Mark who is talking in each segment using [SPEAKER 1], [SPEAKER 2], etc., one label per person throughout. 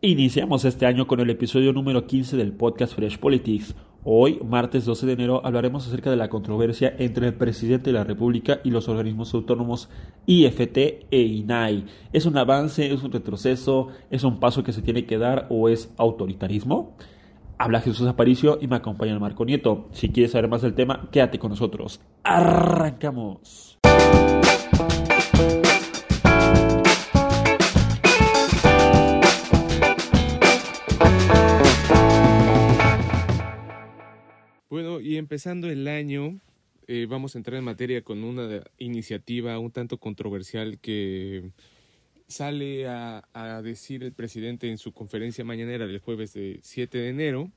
[SPEAKER 1] Iniciamos este año con el episodio número 15 del podcast Fresh Politics. Hoy, martes 12 de enero, hablaremos acerca de la controversia entre el presidente de la República y los organismos autónomos IFT e INAI. ¿Es un avance, es un retroceso, es un paso que se tiene que dar o es autoritarismo? Habla Jesús Aparicio y me acompaña Marco Nieto. Si quieres saber más del tema, quédate con nosotros. ¡Arrancamos!
[SPEAKER 2] Bueno, y empezando el año, eh, vamos a entrar en materia con una iniciativa un tanto controversial que sale a, decir el presidente en su conferencia mañanera del jueves de 7 de enero.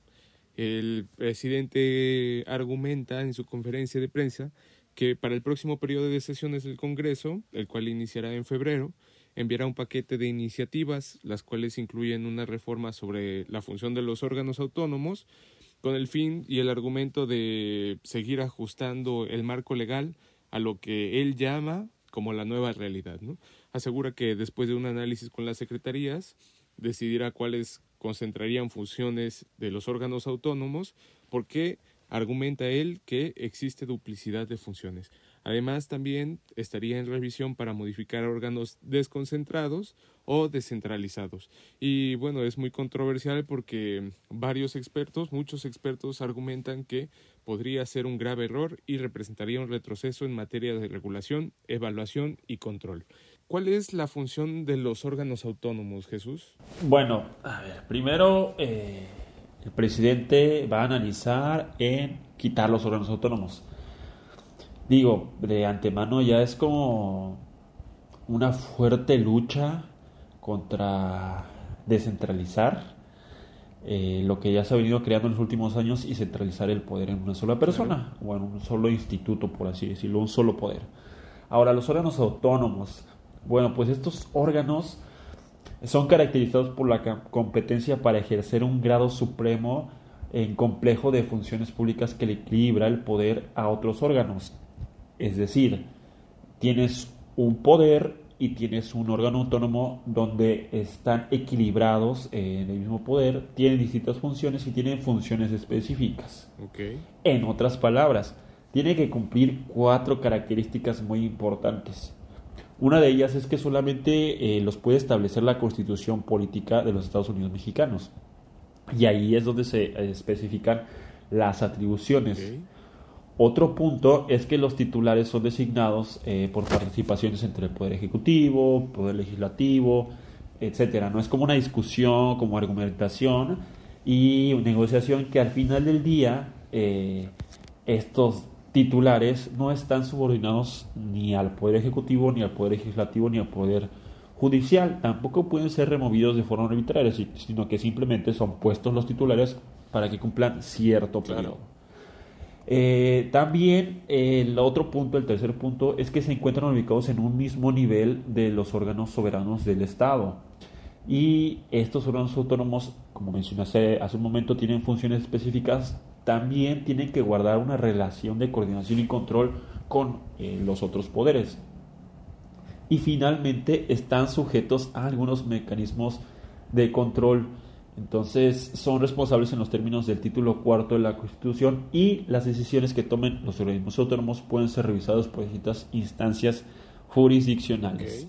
[SPEAKER 2] El presidente argumenta en su conferencia de prensa que para el próximo periodo de sesiones del Congreso, el cual iniciará en febrero, enviará un paquete de iniciativas, las cuales incluyen una reforma sobre la función de los órganos autónomos, con el fin y el argumento de seguir ajustando el marco legal a lo que él llama como la nueva realidad. Asegura que después de un análisis con las secretarías, decidirá cuáles concentrarían funciones de los órganos autónomos, porque argumenta él que existe duplicidad de funciones. Además, también estaría en revisión para modificar órganos desconcentrados o descentralizados. Y bueno, es muy controversial porque varios expertos, muchos expertos argumentan que podría ser un grave error y representaría un retroceso en materia de regulación, evaluación y control. ¿Cuál es la función de los órganos autónomos, Jesús?
[SPEAKER 1] Bueno, a ver, primero eh, el presidente va a analizar en quitar los órganos autónomos digo, de antemano ya es como una fuerte lucha contra descentralizar eh, lo que ya se ha venido creando en los últimos años y centralizar el poder en una sola persona o en un solo instituto, por así decirlo, un solo poder. Ahora, los órganos autónomos. Bueno, pues estos órganos son caracterizados por la competencia para ejercer un grado supremo en complejo de funciones públicas que le equilibra el poder a otros órganos. Es decir, tienes un poder y tienes un órgano autónomo donde están equilibrados en el mismo poder, tienen distintas funciones y tienen funciones específicas. En otras palabras, tiene que cumplir cuatro características muy importantes. Una de ellas es que solamente eh, los puede establecer la constitución política de los Estados Unidos mexicanos. Y ahí es donde se eh, especifican las atribuciones. Otro punto es que los titulares son designados eh, por participaciones entre el Poder Ejecutivo, Poder Legislativo, etcétera. No es como una discusión, como argumentación y negociación que al final del día eh, estos titulares no están subordinados ni al Poder Ejecutivo, ni al Poder Legislativo, ni al Poder Judicial. Tampoco pueden ser removidos de forma arbitraria, sino que simplemente son puestos los titulares para que cumplan cierto periodo. Eh, también el otro punto, el tercer punto, es que se encuentran ubicados en un mismo nivel de los órganos soberanos del Estado. Y estos órganos autónomos, como mencioné hace, un momento, tienen funciones específicas, también tienen que guardar una relación de coordinación y control con eh, los otros poderes. Y finalmente están sujetos a algunos mecanismos de control entonces son responsables en los términos del título cuarto de la Constitución y las decisiones que tomen los organismos autónomos pueden ser revisados por distintas instancias jurisdiccionales.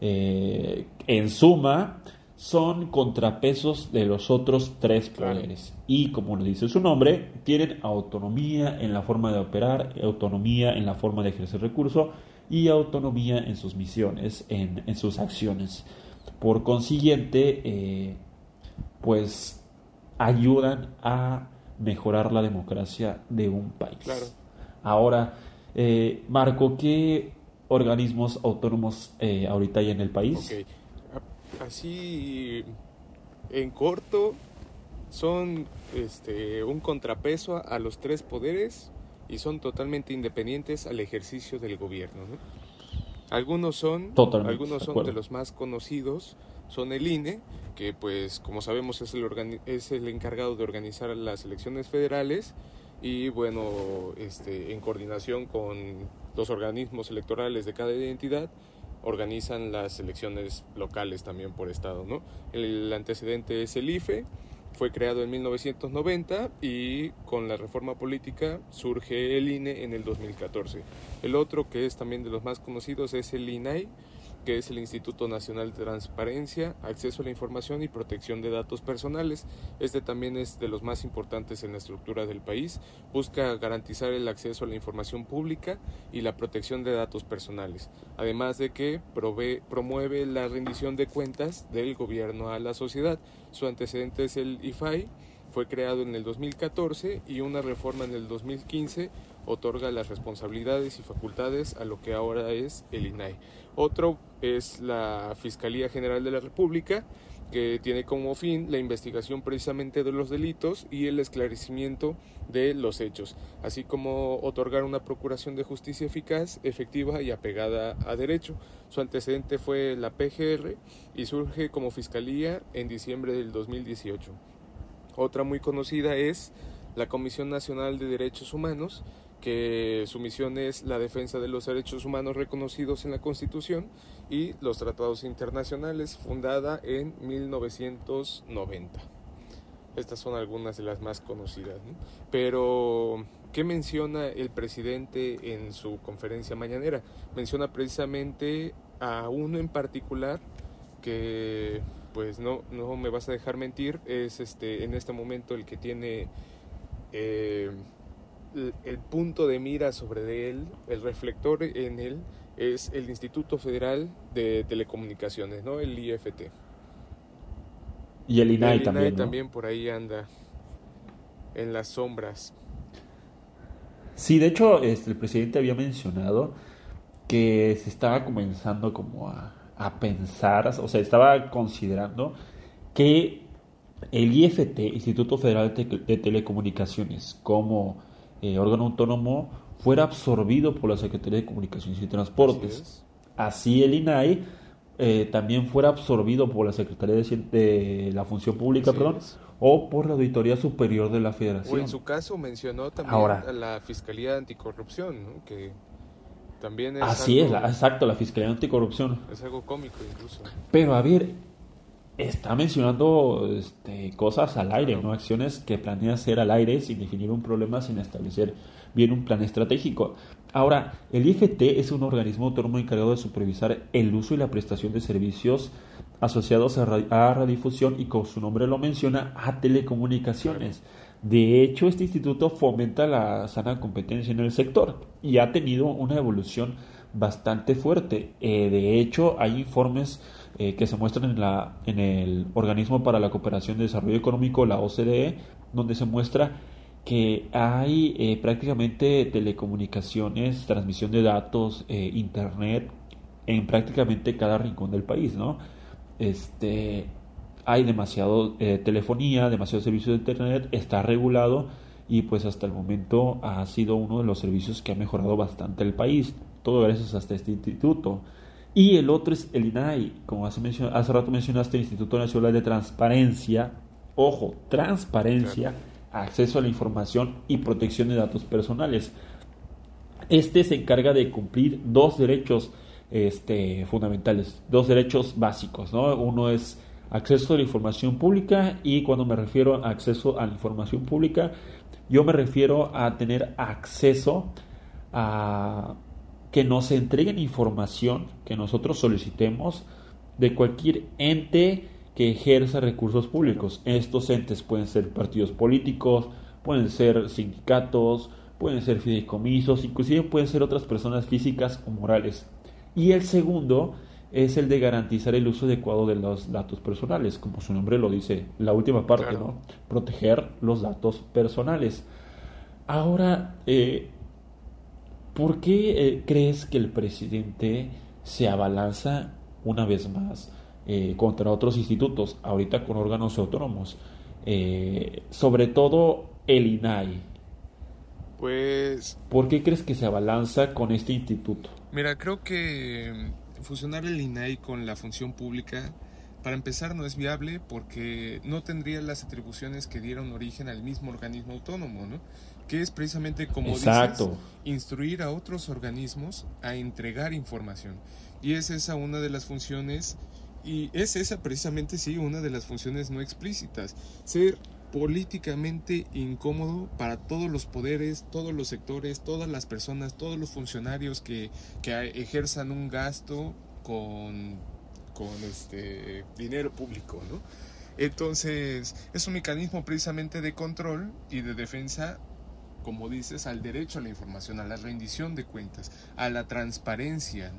[SPEAKER 1] Eh, en suma, son contrapesos de los otros tres poderes. Y como le dice su nombre, tienen autonomía en la forma de operar, autonomía en la forma de ejercer recurso y autonomía en sus misiones, en, en sus acciones. Por consiguiente, eh, pues ayudan a mejorar la democracia de un país. Ahora, eh, Marco, ¿qué organismos autónomos eh, ahorita hay en el país?
[SPEAKER 2] Así, en corto, son este, un contrapeso a, los tres poderes y son totalmente independientes al ejercicio del gobierno. Algunos son, algunos son de los más conocidos, son el INE, que pues como sabemos es el, es el encargado de organizar las elecciones federales y bueno, este, en coordinación con los organismos electorales de cada identidad, organizan las elecciones locales también por estado, ¿no? El antecedente es el IFE, fue creado en 1990 y con la reforma política surge el INE en el 2014. El otro que es también de los más conocidos es el INAI, que es el Instituto Nacional de Transparencia, Acceso a la Información y Protección de Datos Personales. Este también es de los más importantes en la estructura del país. Busca garantizar el acceso a la información pública y la protección de datos personales, además de que promueve la rendición de cuentas del gobierno a la sociedad. Su antecedente es el IFAI, fue creado en el 2014 y una reforma en el 2015 otorga las responsabilidades y facultades a lo que ahora es el INAI. Otro es la Fiscalía General de la República, que tiene como fin la investigación precisamente de los delitos y el esclarecimiento de los hechos, así como otorgar una procuración de justicia eficaz, efectiva y apegada a derecho. Su antecedente fue la PGR y surge como Fiscalía en diciembre del 2018. Otra muy conocida es la Comisión Nacional de Derechos Humanos, que su misión es la defensa de los derechos humanos reconocidos en la Constitución y los tratados internacionales, fundada en 1990. Estas son algunas de las más conocidas. Pero, ¿qué menciona el presidente en su conferencia mañanera? Menciona precisamente a uno en particular que, pues no, no me vas a dejar mentir, es este, en este momento el que tiene... Eh, el punto de mira sobre él, el reflector en él, es el Instituto Federal de Telecomunicaciones, ¿no? El IFT.
[SPEAKER 1] Y el INAI,
[SPEAKER 2] el INAI
[SPEAKER 1] también.
[SPEAKER 2] también por ahí anda en las sombras.
[SPEAKER 1] Sí, de hecho, este, el presidente había mencionado que se estaba comenzando como a, a pensar, o sea, estaba considerando que el IFT, Instituto Federal de Telecomunicaciones, como eh, órgano autónomo fuera absorbido por la Secretaría de Comunicaciones y Transportes. Así, el INAI eh, también fuera absorbido por la Secretaría de, la Función Pública, perdón, o por la Auditoría Superior de la Federación.
[SPEAKER 2] O en su caso mencionó también a la Fiscalía Anticorrupción, que también es
[SPEAKER 1] Así es, exacto, la Fiscalía Anticorrupción.
[SPEAKER 2] Es algo cómico incluso.
[SPEAKER 1] Pero a ver, está mencionando este, cosas al aire, ¿no? acciones que planea hacer al aire sin definir un problema, sin establecer bien un plan estratégico. Ahora, el IFT es un organismo autónomo encargado de supervisar el uso y la prestación de servicios asociados a, radiodifusión y, como su nombre lo menciona, a telecomunicaciones. De hecho, este instituto fomenta la sana competencia en el sector y ha tenido una evolución bastante fuerte. Eh, de hecho, hay informes eh, que se muestran en, la, en el Organismo para la Cooperación y Desarrollo Económico, la OCDE, donde se muestra que hay eh, prácticamente telecomunicaciones, transmisión de datos, eh, internet en prácticamente cada rincón del país, ¿no? Este, hay demasiado telefonía, demasiado servicio de internet, está regulado y pues hasta el momento ha sido uno de los servicios que ha mejorado bastante el país, todo gracias a este instituto. Y el otro es el INAI, como hace, hace rato mencionaste, el Instituto Nacional de Transparencia. Ojo, transparencia, acceso a la información y protección de datos personales. Este se encarga de cumplir dos derechos este, fundamentales, dos derechos básicos. ¿no? Uno es acceso a la información pública y cuando me refiero a acceso a la información pública, yo me refiero a tener acceso a que nos entreguen información que nosotros solicitemos de cualquier ente que ejerza recursos públicos. Estos entes pueden ser partidos políticos, pueden ser sindicatos, pueden ser fideicomisos, inclusive pueden ser otras personas físicas o morales. Y el segundo es el de garantizar el uso adecuado de los datos personales, como su nombre lo dice, la última parte, ¿no? Proteger los datos personales. Ahora, eh, ¿Por qué eh, crees que el presidente se abalanza una vez más eh, contra otros institutos, ahorita con órganos autónomos? Eh, sobre todo el INAI.
[SPEAKER 2] Pues...
[SPEAKER 1] ¿Por qué crees que se abalanza con este instituto?
[SPEAKER 2] Mira, creo que fusionar el INAI con la función pública Para empezar, no es viable porque no tendría las atribuciones que dieron origen al mismo organismo autónomo, ¿no? Que es precisamente, como
[SPEAKER 1] Exacto.
[SPEAKER 2] dices, instruir a otros organismos a entregar información. Y es esa una de las funciones, y es esa precisamente, sí, una de las funciones no explícitas. Ser políticamente incómodo para todos los poderes, todos los sectores, todas las personas, todos los funcionarios que, que ejerzan un gasto con con este dinero público, ¿no? Entonces, es un mecanismo precisamente de control y de defensa, como dices, al derecho a la información, a la rendición de cuentas, a la transparencia.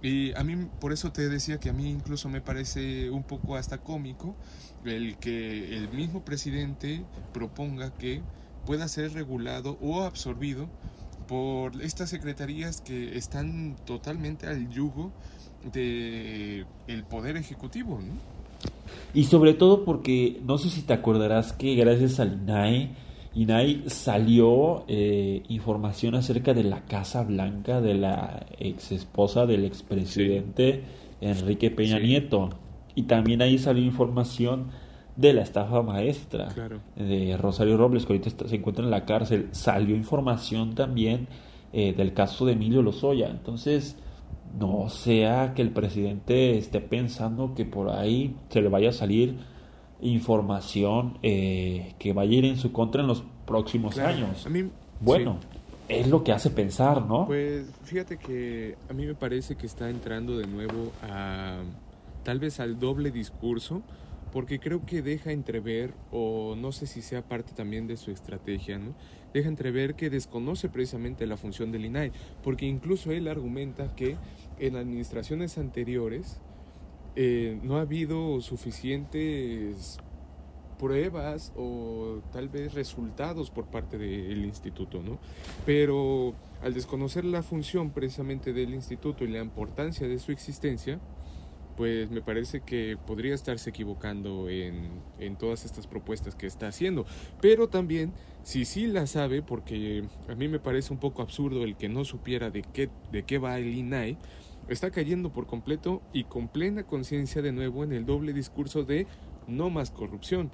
[SPEAKER 2] Y a mí, por eso te decía que a mí incluso me parece un poco hasta cómico el que el mismo presidente proponga que pueda ser regulado o absorbido por estas secretarías que están totalmente al yugo de el poder ejecutivo, ¿no?
[SPEAKER 1] Y sobre todo porque no sé si te acordarás que gracias al INAI, INAI salió eh, información acerca de la Casa Blanca de la ex esposa del expresidente Enrique Peña Nieto. Y también ahí salió información de la estafa maestra de Rosario Robles, que ahorita se encuentra en la cárcel. Salió información también eh, del caso de Emilio Lozoya. Entonces, no sea que el presidente esté pensando que por ahí se le vaya a salir información eh, que vaya a ir en su contra en los próximos años. bueno, es lo que hace pensar, ¿no?
[SPEAKER 2] Pues fíjate que a mí me parece que está entrando de nuevo a tal vez al doble discurso porque creo que deja entrever, o no sé si sea parte también de su estrategia, ¿no? Deja entrever que desconoce precisamente la función del INAI, porque incluso él argumenta que en administraciones anteriores eh, no ha habido suficientes pruebas o tal vez resultados por parte del instituto, ¿no? Pero al desconocer la función precisamente del instituto y la importancia de su existencia, pues me parece que podría estarse equivocando en, en, todas estas propuestas que está haciendo. Pero también, si sí la sabe, porque a mí me parece un poco absurdo el que no supiera de qué, de qué va el INAI, está cayendo por completo y con plena conciencia de nuevo en el doble discurso de no más corrupción.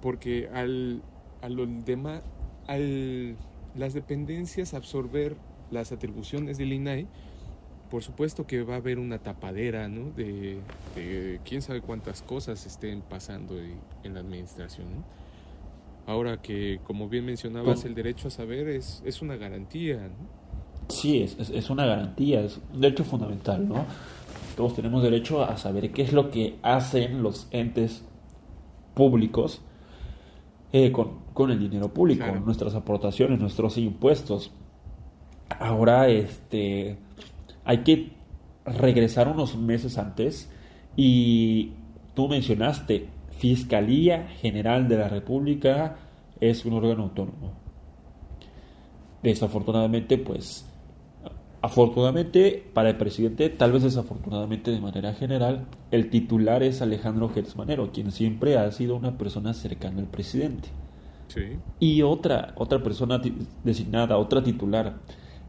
[SPEAKER 2] Porque al, al, demás, al las dependencias absorber las atribuciones del INAI, por supuesto que va a haber una tapadera, ¿no? De, quién sabe cuántas cosas estén pasando en la administración, Ahora que, como bien mencionabas, el derecho a saber es, es una garantía,
[SPEAKER 1] Sí, es, es, una garantía, es un derecho fundamental, ¿no? Todos tenemos derecho a saber qué es lo que hacen los entes públicos eh, con, con, el dinero público, nuestras aportaciones, nuestros impuestos. Ahora, este hay que regresar unos meses antes y tú mencionaste, Fiscalía General de la República es un órgano autónomo. Desafortunadamente, pues, afortunadamente para el presidente, tal vez desafortunadamente de manera general, el titular es Alejandro Gertzmanero, quien siempre ha sido una persona cercana al presidente. Y otra, otra persona designada, otra titular,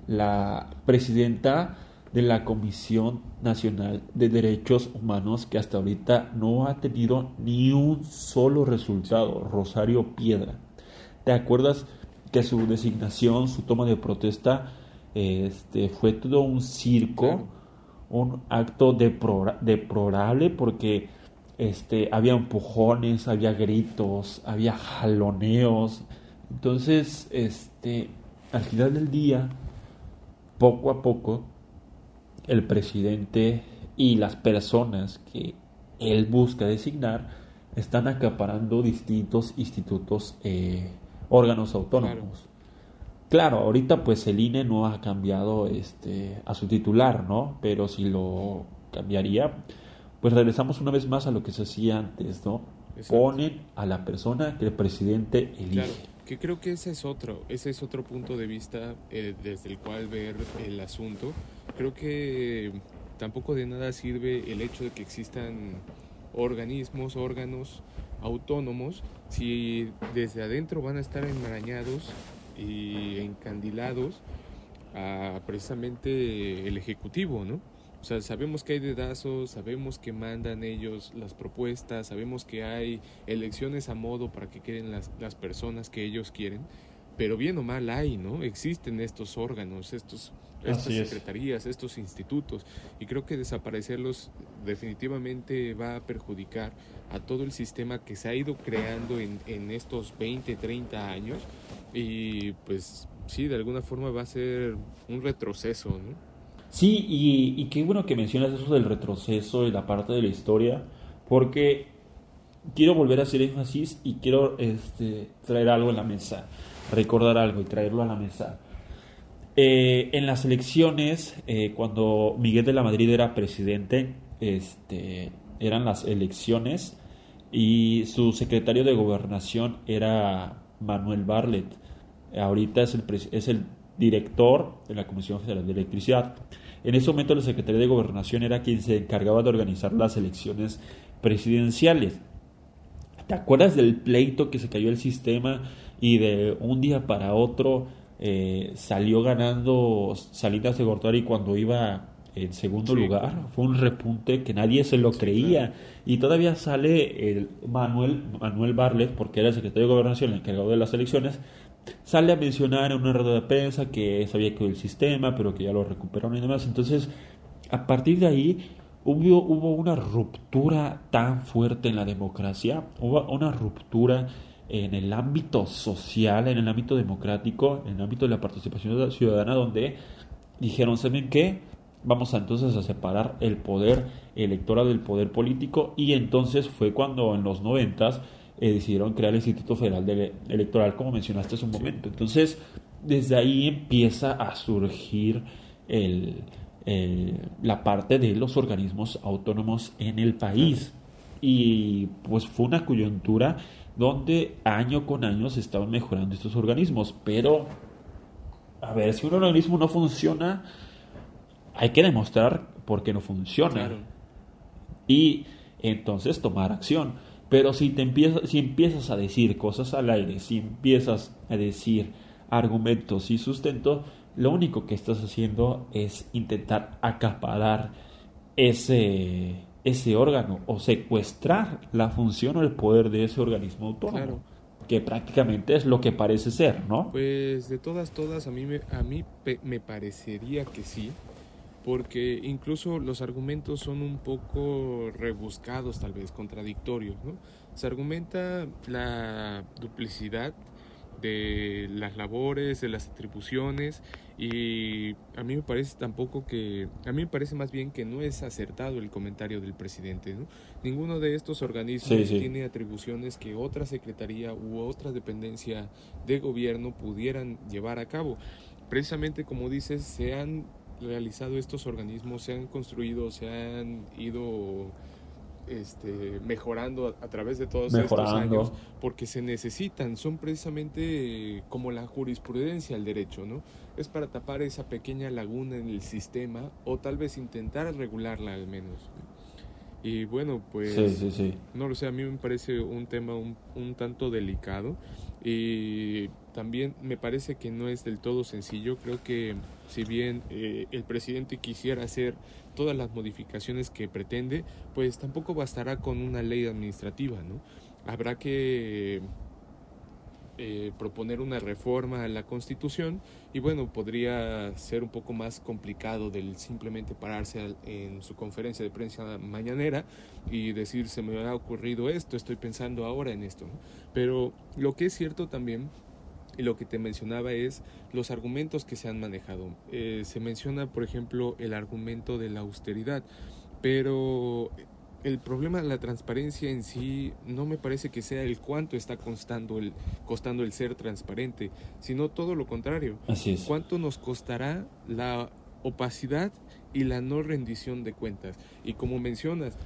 [SPEAKER 1] la presidenta de la Comisión Nacional de Derechos Humanos que hasta ahorita no ha tenido ni un solo resultado, Rosario Piedra. ¿Te acuerdas que su designación, su toma de protesta, este, fue todo un circo, un acto deplorable porque este, había empujones, había gritos, había jaloneos. Entonces, este, al final del día, poco a poco, el presidente y las personas que él busca designar están acaparando distintos institutos, eh, órganos autónomos. Claro. ahorita pues el INE no ha cambiado este, a su titular, ¿no? Pero si lo cambiaría, pues regresamos una vez más a lo que se hacía antes, ¿no? Ponen a la persona que el presidente elige.
[SPEAKER 2] que creo que ese es otro, ese es otro punto de vista eh, desde el cual ver el asunto creo que tampoco de nada sirve el hecho de que existan organismos, órganos autónomos, si desde adentro van a estar enmarañados y encandilados a precisamente el Ejecutivo, ¿no? O sea, sabemos que hay dedazos, sabemos que mandan ellos las propuestas, sabemos que hay elecciones a modo para que queden las, las personas que ellos quieren, pero bien o mal hay, ¿no? Existen estos órganos, estos, estas secretarías, estos institutos, y creo que desaparecerlos definitivamente va a perjudicar a todo el sistema que se ha ido creando en, en estos 20, 30 años, y pues sí, de alguna forma va a ser un retroceso, ¿no?
[SPEAKER 1] Sí, y, qué bueno que mencionas eso del retroceso y la parte de la historia, porque quiero volver a hacer énfasis y quiero este, traer algo en la mesa, recordar algo y traerlo a la mesa. Eh, en las elecciones, eh, cuando Miguel de la Madrid era presidente, este, eran las elecciones y su secretario de gobernación era Manuel Barlet. Ahorita es el, es el director de la Comisión Federal de Electricidad. En ese momento la Secretaría de Gobernación era quien se encargaba de organizar las elecciones presidenciales. ¿Te acuerdas del pleito que se cayó el sistema y de un día para otro eh, salió ganando Salinas de Gortari cuando iba en segundo lugar? Fue un repunte que nadie se lo creía. Y todavía sale el Manuel, Manuel Barlet, porque era el secretario de Gobernación, el encargado de las elecciones, sale a mencionar en una rueda de prensa que sabía que el sistema, pero que ya lo recuperaron y demás. Entonces, a partir de ahí hubo, hubo una ruptura tan fuerte en la democracia, hubo una ruptura en el ámbito social, en el ámbito democrático, en el ámbito de la participación ciudadana, donde dijeron, ¿saben qué? Vamos a entonces a separar el poder electoral del poder político y entonces fue cuando en los noventas eh, decidieron crear el Instituto Federal Electoral, como mencionaste hace un momento. Entonces, desde ahí empieza a surgir el, la parte de los organismos autónomos en el país. Y pues fue una coyuntura donde año con año se estaban mejorando estos organismos. Pero, a ver, si un organismo no funciona, hay que demostrar por qué no funciona. Y entonces tomar acción. Pero si, te empiezas, si empiezas a decir cosas al aire, si empiezas a decir argumentos y sustento, lo único que estás haciendo es intentar acaparar ese, ese órgano o secuestrar la función o el poder de ese organismo autónomo. Que prácticamente es lo que parece ser, ¿no?
[SPEAKER 2] Pues de todas, todas, a mí, me, a mí me parecería que sí porque incluso los argumentos son un poco rebuscados, tal vez contradictorios. ¿no? Se argumenta la duplicidad de las labores, de las atribuciones y a mí me parece tampoco que, a mí me parece más bien que no es acertado el comentario del presidente. ¿no? Ninguno de estos organismos tiene atribuciones que otra secretaría u otra dependencia de gobierno pudieran llevar a cabo. Precisamente como dices, se han realizado estos organismos se han construido, se han ido este, mejorando a, través de todos estos años porque se necesitan, son precisamente como la jurisprudencia al derecho, ¿no? Es para tapar esa pequeña laguna en el sistema o tal vez intentar regularla al menos. Y bueno, pues no lo sé, a mí me parece un tema un, un tanto delicado y también me parece que no es del todo sencillo. Creo que si bien eh, el presidente quisiera hacer todas las modificaciones que pretende, pues tampoco bastará con una ley administrativa, ¿no? Habrá que eh, proponer una reforma a la Constitución y bueno, podría ser un poco más complicado del simplemente pararse en su conferencia de prensa mañanera y decir se me ha ocurrido esto, estoy pensando ahora en esto. Pero lo que es cierto también y lo que te mencionaba es los argumentos que se han manejado. Eh, se menciona, por ejemplo, el argumento de la austeridad, pero el problema de la transparencia en sí no me parece que sea el cuánto está costando el, costando el ser transparente, sino todo lo contrario.
[SPEAKER 1] Así es.
[SPEAKER 2] ¿Cuánto nos costará la opacidad y la no rendición de cuentas? Y como mencionas,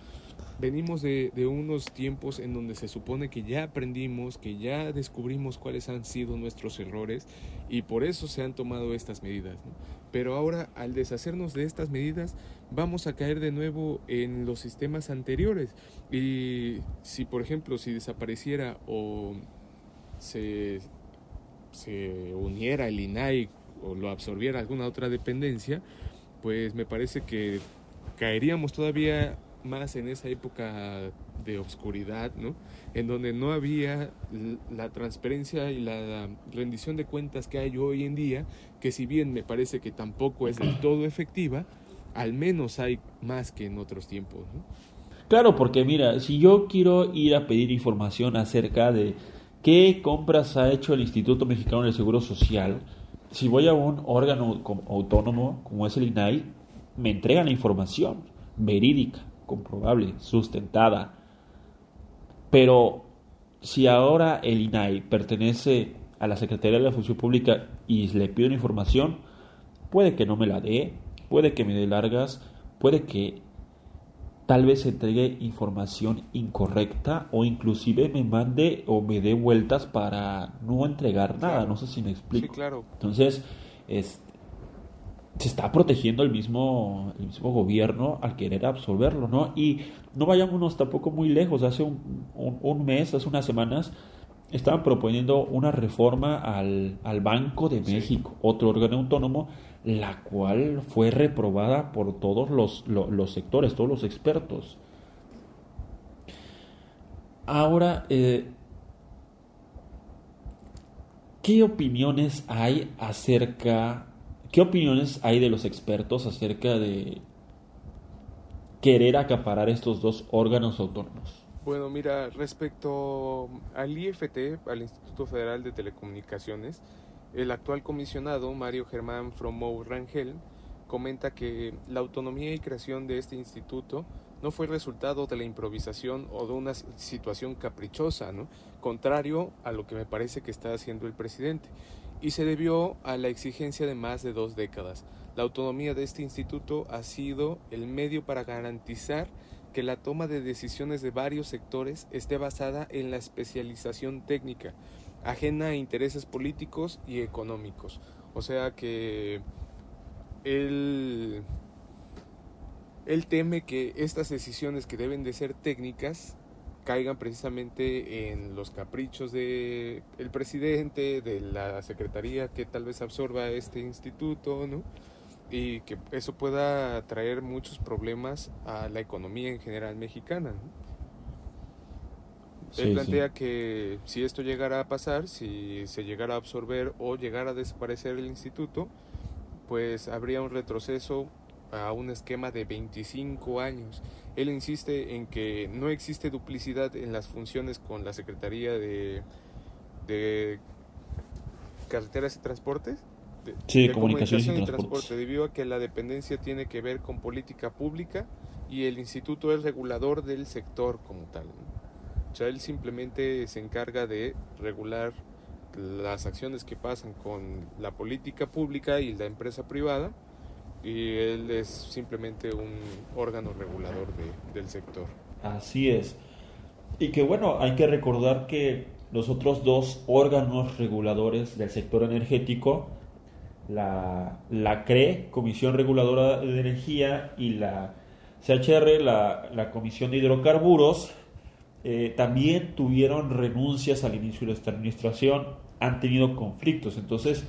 [SPEAKER 2] venimos de, unos tiempos en donde se supone que ya aprendimos, que ya descubrimos cuáles han sido nuestros errores y por eso se han tomado estas medidas. Pero ahora, al deshacernos de estas medidas, vamos a caer de nuevo en los sistemas anteriores. Y si, por ejemplo, si desapareciera o se, se uniera el INAI o lo absorbiera alguna otra dependencia, pues me parece que caeríamos todavía más en esa época de oscuridad, ¿no? En donde no había la transparencia y la rendición de cuentas que hay hoy en día, que si bien me parece que tampoco es del todo efectiva, al menos hay más que en otros tiempos, ¿no?
[SPEAKER 1] Claro, porque mira, si yo quiero ir a pedir información acerca de qué compras ha hecho el Instituto Mexicano del Seguro Social, si voy a un órgano autónomo como es el INAI, me entregan la información verídica, comprobable, sustentada. Pero si ahora el INAI pertenece a la Secretaría de la Función Pública y le pido una información, puede que no me la dé, puede que me dé largas, puede que tal vez entregue información incorrecta o inclusive me mande o me dé vueltas para no entregar nada. No sé si me explico.
[SPEAKER 2] Sí, claro.
[SPEAKER 1] Entonces, se está protegiendo el mismo, el mismo gobierno al querer absorberlo, ¿no? Y no vayámonos tampoco muy lejos. Hace un, mes, hace unas semanas, estaban proponiendo una reforma al, Banco de México, otro órgano autónomo, la cual fue reprobada por todos los, los, sectores, todos los expertos. Ahora, eh, ¿qué opiniones hay acerca, qué opiniones hay de los expertos acerca de querer acaparar estos dos órganos autónomos?
[SPEAKER 2] Bueno, mira, respecto al IFT, al Instituto Federal de Telecomunicaciones, el actual comisionado, Mario Germán Fromou Rangel, comenta que la autonomía y creación de este instituto no fue resultado de la improvisación o de una situación caprichosa, ¿no? contrario a lo que me parece que está haciendo el presidente, y se debió a la exigencia de más de dos décadas. La autonomía de este instituto ha sido el medio para garantizar que la toma de decisiones de varios sectores esté basada en la especialización técnica, ajena a intereses políticos y económicos. O sea que él, él teme que estas decisiones que deben de ser técnicas caigan precisamente en los caprichos del el presidente, de la secretaría que tal vez absorba este instituto, ¿no? y que eso pueda traer muchos problemas a la economía en general mexicana. Él plantea que si esto llegara a pasar, si se llegara a absorber o llegara a desaparecer el instituto, pues habría un retroceso a un esquema de 25 años. Él insiste en que no existe duplicidad en las funciones con la Secretaría de, de Carreteras y Transportes
[SPEAKER 1] sí, comunicaciones, y, transporte,
[SPEAKER 2] debido a que la dependencia tiene que ver con política pública y el instituto es regulador del sector como tal. O sea, él simplemente se encarga de regular las acciones que pasan con la política pública y la empresa privada y él es simplemente un órgano regulador del sector.
[SPEAKER 1] Así es. Y que bueno, hay que recordar que los otros dos órganos reguladores del sector energético la, la CRE, Comisión Reguladora de Energía, y la CHR, la, Comisión de Hidrocarburos, eh, también tuvieron renuncias al inicio de esta administración, han tenido conflictos. Entonces,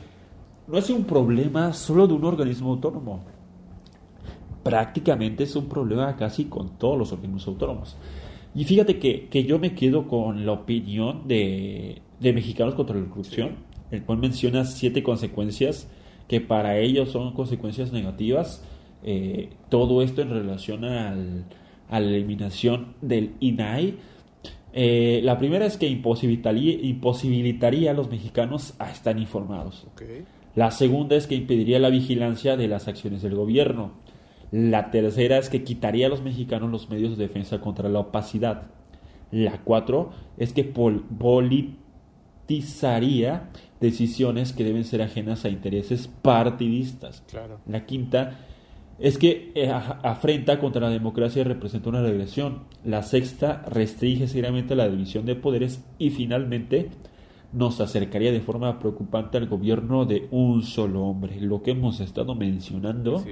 [SPEAKER 1] no es un problema solo de un organismo autónomo. Prácticamente es un problema casi con todos los organismos autónomos. Y fíjate que, yo me quedo con la opinión de, de Mexicanos contra la Corrupción, el cual menciona siete consecuencias que para ellos son consecuencias negativas. Eh, todo esto en relación al, a la eliminación del INAI. Eh, la primera es que imposibilitaría, imposibilitaría a los mexicanos a estar informados. La segunda es que impediría la vigilancia de las acciones del gobierno. La tercera es que quitaría a los mexicanos los medios de defensa contra la opacidad. La cuatro es que politizaría decisiones que deben ser ajenas a intereses partidistas. La quinta es que eh, afrenta contra la democracia y representa una regresión. La sexta restringe seriamente la división de poderes y finalmente nos acercaría de forma preocupante al gobierno de un solo hombre, lo que hemos estado mencionando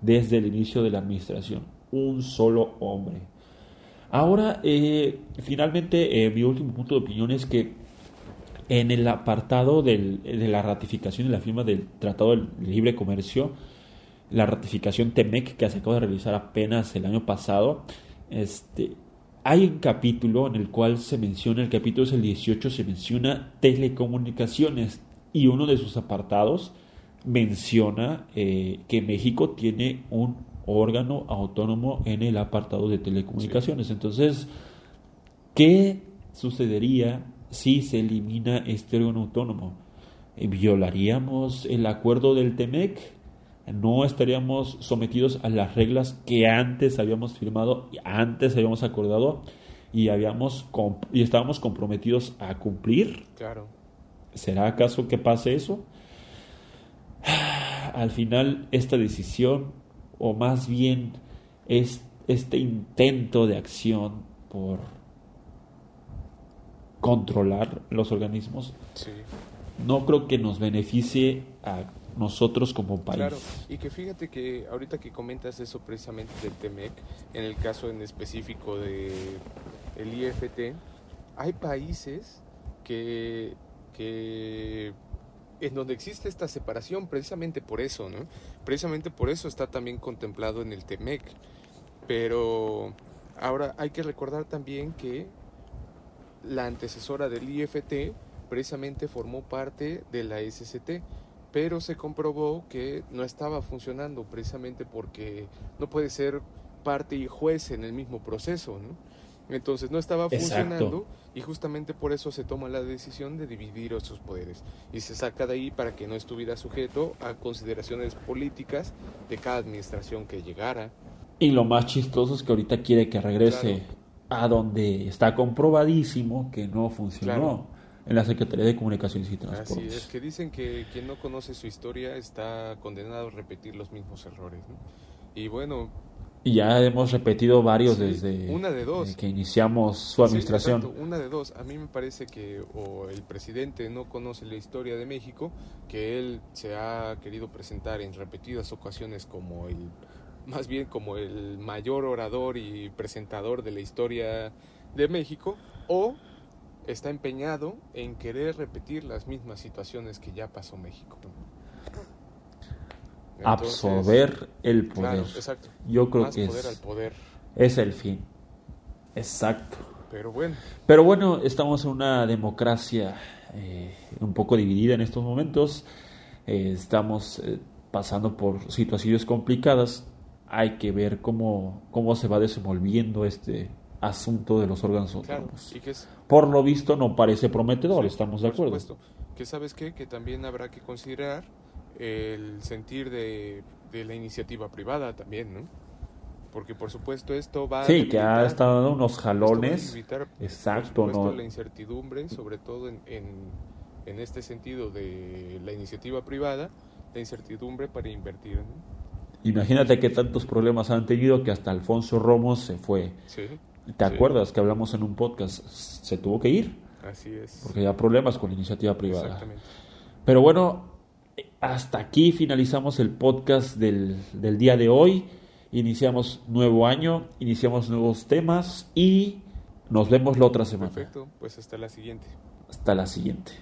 [SPEAKER 1] desde el inicio de la administración, un solo hombre. Ahora, eh, finalmente, eh, mi último punto de opinión es que en el apartado de la ratificación y la firma del Tratado de Libre Comercio, la ratificación TEMEC que se acaba de realizar apenas el año pasado, este, hay un capítulo en el cual se menciona, el capítulo es el 18, se menciona telecomunicaciones y uno de sus apartados menciona eh, que México tiene un órgano autónomo en el apartado de telecomunicaciones. Entonces, ¿qué sucedería si se elimina este órgano autónomo? ¿Violaríamos el acuerdo del TEMEC? ¿No estaríamos sometidos a las reglas que antes habíamos firmado, antes habíamos acordado y, habíamos y estábamos comprometidos a cumplir?
[SPEAKER 2] Claro.
[SPEAKER 1] ¿Será acaso que pase eso? Al final, esta decisión, o más bien es este intento de acción por controlar los organismos, no creo que nos beneficie a nosotros como país. Claro,
[SPEAKER 2] y que fíjate que ahorita que comentas eso precisamente del TEMEC, en el caso en específico de el IFT, hay países que, que en donde existe esta separación precisamente por eso, ¿no? Precisamente por eso está también contemplado en el TEMEC. Pero ahora hay que recordar también que la antecesora del IFT precisamente formó parte de la SCT, pero se comprobó que no estaba funcionando precisamente porque no puede ser parte y juez en el mismo proceso, ¿no? Entonces no estaba funcionando y justamente por eso se toma la decisión de dividir esos poderes y se saca de ahí para que no estuviera sujeto a consideraciones políticas de cada administración que llegara.
[SPEAKER 1] Y lo más chistoso es que ahorita quiere que regrese a donde está comprobadísimo que no funcionó. En la Secretaría de Comunicaciones y Transportes.
[SPEAKER 2] Así es, que dicen que quien no conoce su historia está condenado a repetir los mismos errores. Y bueno,
[SPEAKER 1] y ya hemos repetido varios desde
[SPEAKER 2] una de dos.
[SPEAKER 1] que iniciamos su administración.
[SPEAKER 2] una de dos. A mí me parece que o el presidente no conoce la historia de México, que él se ha querido presentar en repetidas ocasiones como el, más bien como el mayor orador y presentador de la historia de México, o está empeñado en querer repetir las mismas situaciones que ya pasó México
[SPEAKER 1] absorber el poder. Yo creo que es, es el fin. Exacto.
[SPEAKER 2] Pero bueno.
[SPEAKER 1] Pero bueno, estamos en una democracia eh, un poco dividida en estos momentos. Eh, estamos eh, pasando por situaciones complicadas. Hay que ver cómo, cómo se va desenvolviendo este asunto de los órganos autónomos. Por lo visto no parece prometedor, estamos de acuerdo.
[SPEAKER 2] Que sabes qué? Que también habrá que considerar el sentir de, la iniciativa privada también, ¿no? Porque por supuesto esto va
[SPEAKER 1] sí, que ha estado dando unos jalones. Exacto,
[SPEAKER 2] ¿no? la incertidumbre, sobre todo en, en, este sentido de la iniciativa privada, la incertidumbre para invertir.
[SPEAKER 1] Imagínate que tantos problemas han tenido que hasta Alfonso Romo se fue. Sí, ¿Te acuerdas que hablamos en un podcast? Se tuvo que ir.
[SPEAKER 2] Así es.
[SPEAKER 1] Porque había problemas con la iniciativa privada. Exactamente. Pero bueno, hasta aquí finalizamos el podcast del, del día de hoy. Iniciamos nuevo año, iniciamos nuevos temas y nos vemos la otra semana.
[SPEAKER 2] Perfecto, pues hasta la siguiente.
[SPEAKER 1] Hasta la siguiente.